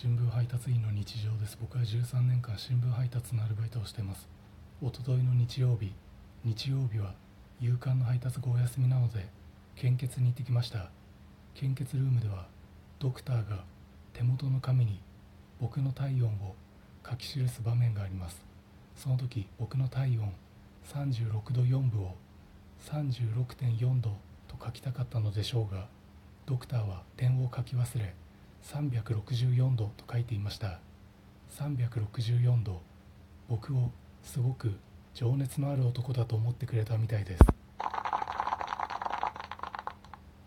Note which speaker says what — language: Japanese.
Speaker 1: 新聞配達員の日常です。僕は13年間新聞配達のアルバイトをしてます。一昨日の日曜日日曜日は夕刊の配達がお休みなので献血に行ってきました。献血ルームではドクターが手元の紙に僕の体温を書き記す場面があります。その時僕の体温36度4分を36.4度と書きたかったのでしょうがドクターは点を書き忘れ364度と書いていました。364度。僕をすごく情熱のある男だと思ってくれたみたいです。